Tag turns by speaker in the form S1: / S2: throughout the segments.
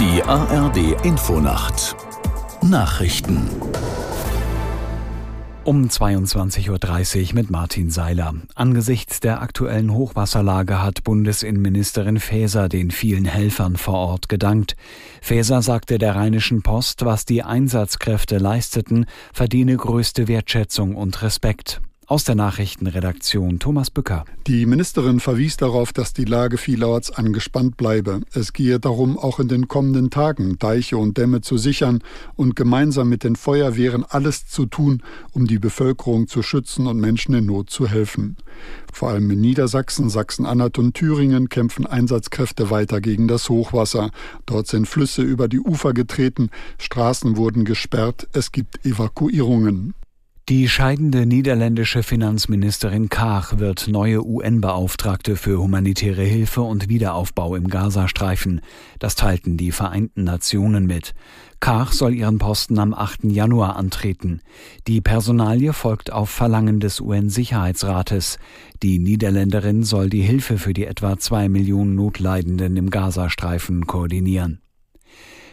S1: ARD Infonacht Nachrichten
S2: um 22.30 Uhr mit Martin Seiler. Angesichts der aktuellen Hochwasserlage hat Bundesinnenministerin Faeser den vielen Helfern vor Ort gedankt. Faeser sagte der Rheinischen Post, was die Einsatzkräfte leisteten, verdiene größte Wertschätzung und Respekt. Aus der Nachrichtenredaktion Thomas Bücker.
S3: Die Ministerin verwies darauf, dass die Lage vielerorts angespannt bleibe. Es gehe darum, auch in den kommenden Tagen Deiche und Dämme zu sichern und gemeinsam mit den Feuerwehren alles zu tun, um die Bevölkerung zu schützen und Menschen in Not zu helfen. Vor allem in Niedersachsen, Sachsen-Anhalt und Thüringen kämpfen Einsatzkräfte weiter gegen das Hochwasser. Dort sind Flüsse über die Ufer getreten, Straßen wurden gesperrt, es gibt Evakuierungen.
S2: Die scheidende niederländische Finanzministerin Kaag wird neue UN-Beauftragte für humanitäre Hilfe und Wiederaufbau im Gazastreifen. Das teilten die Vereinten Nationen mit. Kaag soll ihren Posten am 8. Januar antreten. Die Personalie folgt auf Verlangen des UN-Sicherheitsrates. Die Niederländerin soll die Hilfe für die etwa zwei Millionen Notleidenden im Gazastreifen koordinieren.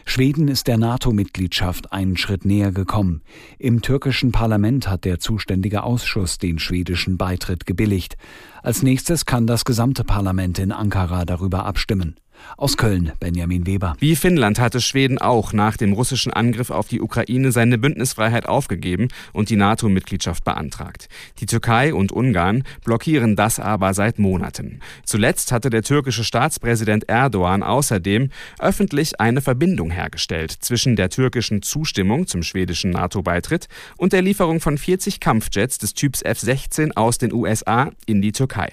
S2: Schweden ist der NATO-Mitgliedschaft einen Schritt näher gekommen. Im türkischen Parlament hat der zuständige Ausschuss den schwedischen Beitritt gebilligt. Als nächstes kann das gesamte Parlament in Ankara darüber abstimmen. Aus Köln, Benjamin Weber.
S4: Wie Finnland hatte Schweden auch nach dem russischen Angriff auf die Ukraine seine Bündnisfreiheit aufgegeben und die NATO-Mitgliedschaft beantragt. Die Türkei und Ungarn blockieren das aber seit Monaten. Zuletzt hatte der türkische Staatspräsident Erdogan außerdem öffentlich eine Verbindung hergestellt zwischen der türkischen Zustimmung zum schwedischen NATO-Beitritt und der Lieferung von 40 Kampfjets des Typs F-16 aus den USA in die Türkei.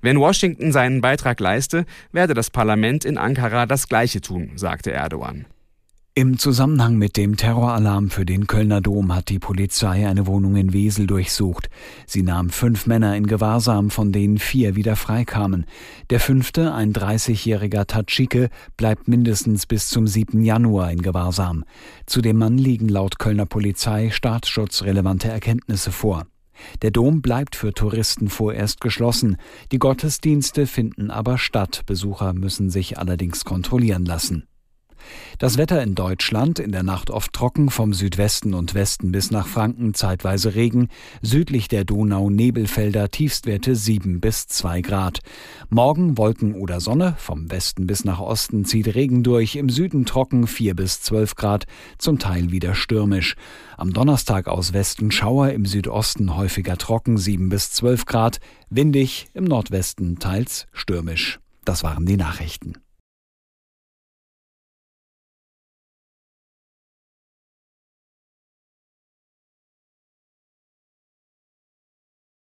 S4: Wenn Washington seinen Beitrag leiste, werde das Parlament in Ankara das Gleiche tun, sagte Erdogan.
S2: Im Zusammenhang mit dem Terroralarm für den Kölner Dom hat die Polizei eine Wohnung in Wesel durchsucht. Sie nahm fünf Männer in Gewahrsam, von denen vier wieder freikamen. Der fünfte, ein 30-jähriger Tatschike, bleibt mindestens bis zum 7. Januar in Gewahrsam. Zu dem Mann liegen laut Kölner Polizei staatsschutzrelevante Erkenntnisse vor. Der Dom bleibt für Touristen vorerst geschlossen. Die Gottesdienste finden aber statt. Besucher müssen sich allerdings kontrollieren lassen. Das Wetter in Deutschland in der Nacht oft trocken, vom Südwesten und Westen bis nach Franken zeitweise Regen, südlich der Donau Nebelfelder Tiefstwerte 7 bis 2 Grad. Morgen Wolken oder Sonne, vom Westen bis nach Osten zieht Regen durch, im Süden trocken 4 bis 12 Grad, zum Teil wieder stürmisch. Am Donnerstag aus Westen Schauer, im Südosten häufiger trocken 7 bis 12 Grad, windig, im Nordwesten teils stürmisch. Das waren die Nachrichten.